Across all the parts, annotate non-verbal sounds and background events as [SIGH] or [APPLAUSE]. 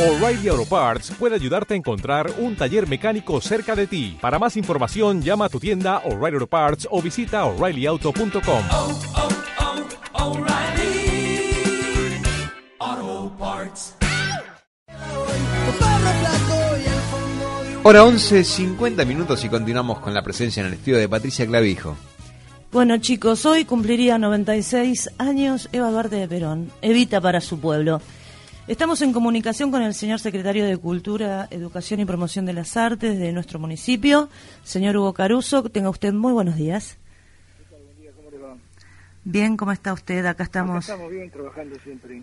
O'Reilly Auto Parts puede ayudarte a encontrar un taller mecánico cerca de ti. Para más información, llama a tu tienda O'Reilly Auto Parts o visita oreillyauto.com. oh, oh, O'Reilly Auto Parts. Hora 11, 50 minutos y continuamos con la presencia en el estudio de Patricia Clavijo. Bueno chicos, hoy cumpliría 96 años Eva Duarte de Perón, Evita para su pueblo. Estamos en comunicación con el señor secretario de Cultura, Educación y Promoción de las Artes de nuestro municipio, señor Hugo Caruso. Tenga usted muy buenos días. Bien, ¿cómo está usted? Acá estamos. Estamos bien trabajando siempre.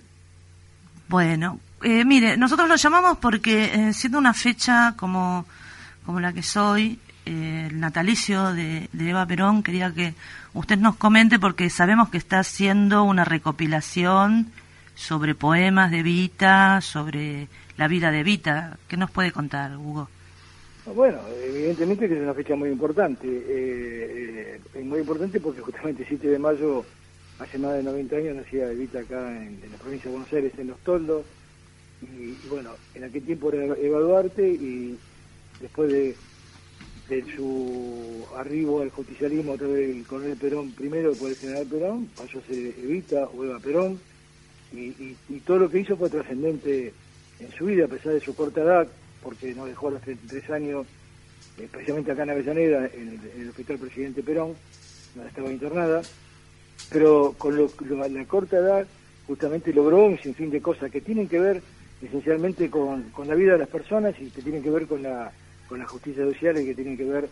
Bueno, eh, mire, nosotros lo llamamos porque eh, siendo una fecha como, como la que soy, eh, el natalicio de, de Eva Perón, quería que usted nos comente porque sabemos que está haciendo una recopilación sobre poemas de Vita, sobre la vida de Vita. ¿Qué nos puede contar, Hugo? Bueno, evidentemente que es una fecha muy importante. Eh, eh, muy importante porque justamente el 7 de mayo, hace más de 90 años, nacía Evita acá en, la provincia de Buenos Aires, en Los Toldos. Y, bueno, en aquel tiempo era Eva Duarte y después de, de su arribo al justicialismo a través del coronel Perón primero, después del general Perón, pasó a ser Evita o Eva Perón. Y, y, y todo lo que hizo fue trascendente en su vida, a pesar de su corta edad, porque nos dejó a los 33 años, especialmente acá en Avellaneda, en el, en el Hospital Presidente Perón, donde estaba internada, pero con lo, la corta edad justamente logró un sinfín de cosas que tienen que ver esencialmente con, con la vida de las personas y que tienen que ver con la, con la justicia social y que tienen que ver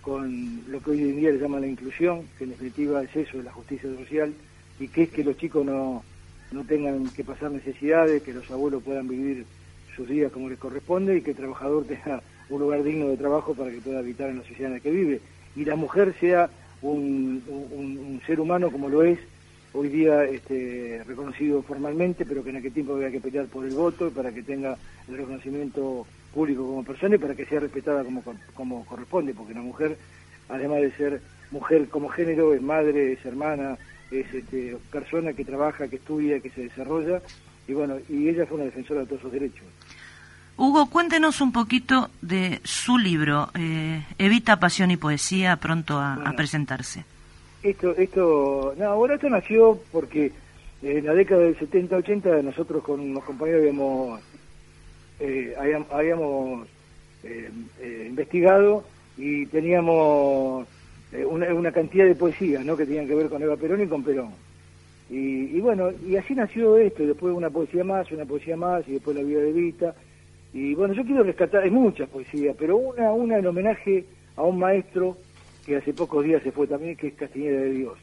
con lo que hoy en día le llaman la inclusión, que en definitiva es eso, es la justicia social, y que es que los chicos no, no tengan que pasar necesidades, que los abuelos puedan vivir sus días como les corresponde y que el trabajador [LAUGHS] tenga un lugar digno de trabajo para que pueda habitar en la sociedad en la que vive. Y la mujer sea un, ser humano como lo es hoy día este, reconocido formalmente, pero que en aquel tiempo había que pelear por el voto para que tenga el reconocimiento público como persona y para que sea respetada como, como corresponde, porque la mujer, además de ser mujer como género, es madre, es hermana, es este, persona que trabaja, que estudia, que se desarrolla, y bueno, y ella fue una defensora de todos sus derechos. Hugo, cuéntenos un poquito de su libro, eh, Evita, Pasión y Poesía, pronto a, presentarse. Esto, esto, no, bueno, esto nació porque en la década del 70-80 nosotros con unos compañeros habíamos, eh, habíamos, habíamos, eh, eh, investigado y teníamos una, una cantidad de poesías, ¿no? Que tenían que ver con Eva Perón y con Perón. Y, y bueno, y así nació esto, después una poesía más, una poesía más, y después la vida de Vita. Y bueno, yo quiero rescatar, hay muchas poesías, pero una, una en homenaje a un maestro que hace pocos días se fue también, que es Castiñera de Dios.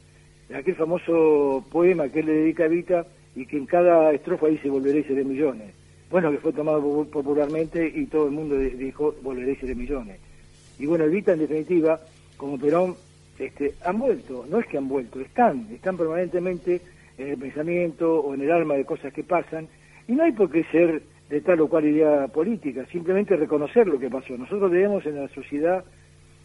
Aquel famoso poema que él le dedica a Vita y que en cada estrofa dice volveré y seré millones. Bueno, que fue tomado popu- popularmente y todo el mundo di- dijo volveré y seré millones. Y bueno, Evita en definitiva, como Perón, este, han vuelto, no es que han vuelto, están, están permanentemente en el pensamiento o en el alma de cosas que pasan, y no hay por qué ser de tal o cual idea política, simplemente reconocer lo que pasó. Nosotros debemos en la sociedad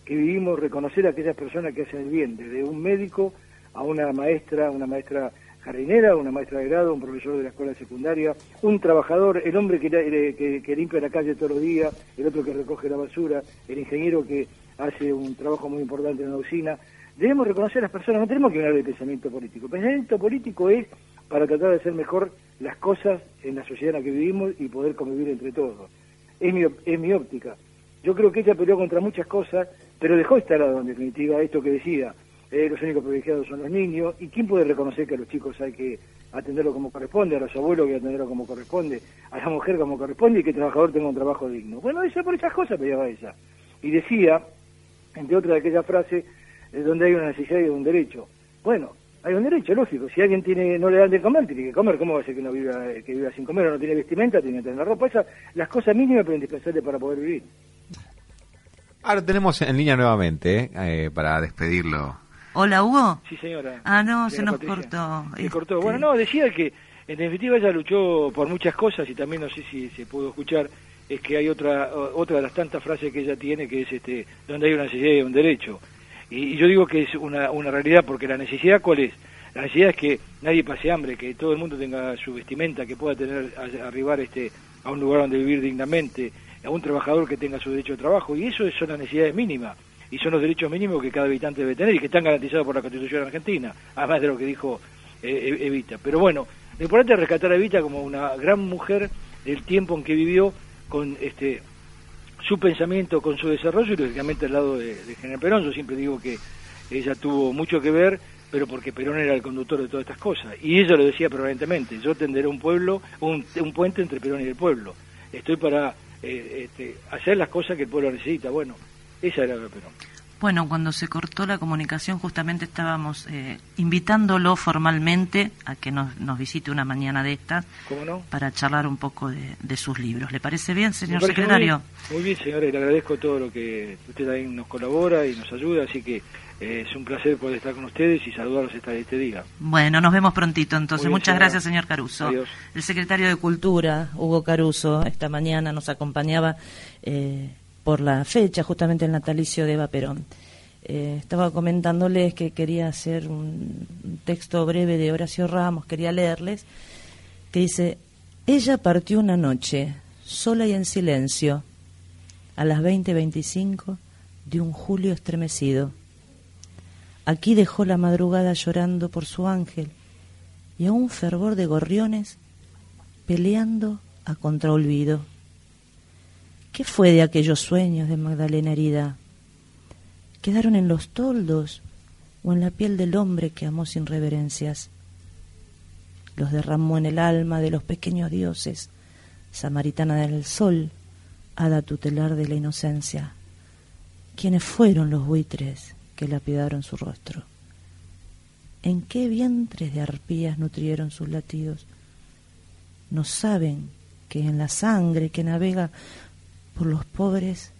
que vivimos reconocer a aquellas personas que hacen el bien, desde un médico a una maestra, una maestra jardinera, una maestra de grado, un profesor de la escuela secundaria, un trabajador, el hombre que, que, que limpia la calle todos los días, el otro que recoge la basura, el ingeniero que hace un trabajo muy importante en la usina. Debemos reconocer a las personas, no tenemos que hablar de pensamiento político. Pensamiento político es para tratar de hacer mejor las cosas en la sociedad en la que vivimos y poder convivir entre todos. Es mi, es mi óptica. Yo creo que ella peleó contra muchas cosas, pero dejó instalado en definitiva esto que decía, eh, los únicos privilegiados son los niños, y quién puede reconocer que a los chicos hay que atenderlo como corresponde, a los abuelos hay que atenderlo como corresponde, a la mujer como corresponde y que el trabajador tenga un trabajo digno. Bueno, ella por esas cosas peleaba ella. Y decía, entre otras de aquellas frases, eh, donde hay una necesidad y un derecho. Bueno, hay un derecho, lógico. Si alguien tiene no le dan de comer, tiene que comer. ¿Cómo va a ser que no viva, eh, que viva sin comer o no tiene vestimenta? Tiene que tener la ropa. Esas, las cosas mínimas pero indispensables para poder vivir. Ahora tenemos en línea nuevamente, ¿eh? Eh, para despedirlo. Hola, Hugo. Sí, señora. Ah, no, se nos Patricia. cortó. Se Este, cortó. Bueno, no, decía que en definitiva ella luchó por muchas cosas y también no sé si se pudo escuchar, es que hay otra otra de las tantas frases que ella tiene que es este donde hay una necesidad y un derecho. Y, yo digo que es una, una realidad porque la necesidad cuál es? La necesidad es que nadie pase hambre, que todo el mundo tenga su vestimenta, que pueda tener a- arribar este a un lugar donde vivir dignamente, a un trabajador que tenga su derecho de trabajo, y eso son las necesidades mínimas, y son los derechos mínimos que cada habitante debe tener y que están garantizados por la Constitución argentina, además de lo que dijo eh, Evita. Pero bueno, lo importante es rescatar a Evita como una gran mujer del tiempo en que vivió con este su pensamiento, con su desarrollo y lógicamente al lado de, General Perón. Yo siempre digo que ella tuvo mucho que ver, pero porque Perón era el conductor de todas estas cosas. Y ella lo decía permanentemente, yo tenderé un pueblo, un, un puente entre Perón y el pueblo. Estoy para eh, este, hacer las cosas que el pueblo necesita. Bueno, esa era la Perón. Bueno, cuando se cortó la comunicación justamente estábamos eh, invitándolo formalmente a que nos, nos, visite una mañana de estas ¿Cómo no? para charlar un poco de, de, sus libros. ¿Le parece bien, señor parece secretario? Muy bien, muy bien, señora, y le agradezco todo lo que usted también nos colabora y nos ayuda, así que eh, es un placer poder estar con ustedes y saludarlos este, este día. Bueno, nos vemos prontito entonces. Bien, Muchas señora. gracias, señor Caruso. Adiós. El secretario de Cultura, Hugo Caruso, esta mañana nos acompañaba eh, por la fecha, justamente el natalicio de Eva Perón. Eh, estaba comentándoles que quería hacer un, texto breve de Horacio Ramos, quería leerles, que dice, ella partió una noche, sola y en silencio, a las 20.25 de un julio estremecido. Aquí dejó la madrugada llorando por su ángel y a un fervor de gorriones peleando a contraolvido. ¿Qué fue de aquellos sueños de Magdalena herida? ¿Quedaron en los toldos o en la piel del hombre que amó sin reverencias? Los derramó en el alma de los pequeños dioses, samaritana del sol, hada tutelar de la inocencia. ¿Quiénes fueron los buitres que lapidaron su rostro? ¿En qué vientres de arpías nutrieron sus latidos? No saben que en la sangre que navega por los pobres,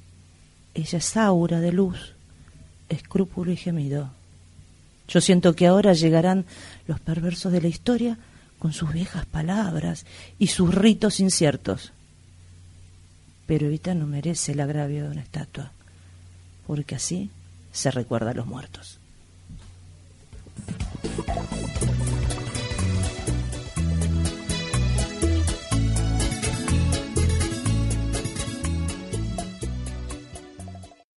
ella es aura de luz, escrúpulo y gemido. Yo siento que ahora llegarán los perversos de la historia con sus viejas palabras y sus ritos inciertos. Pero Evita no merece el agravio de una estatua, porque así se recuerda a los muertos.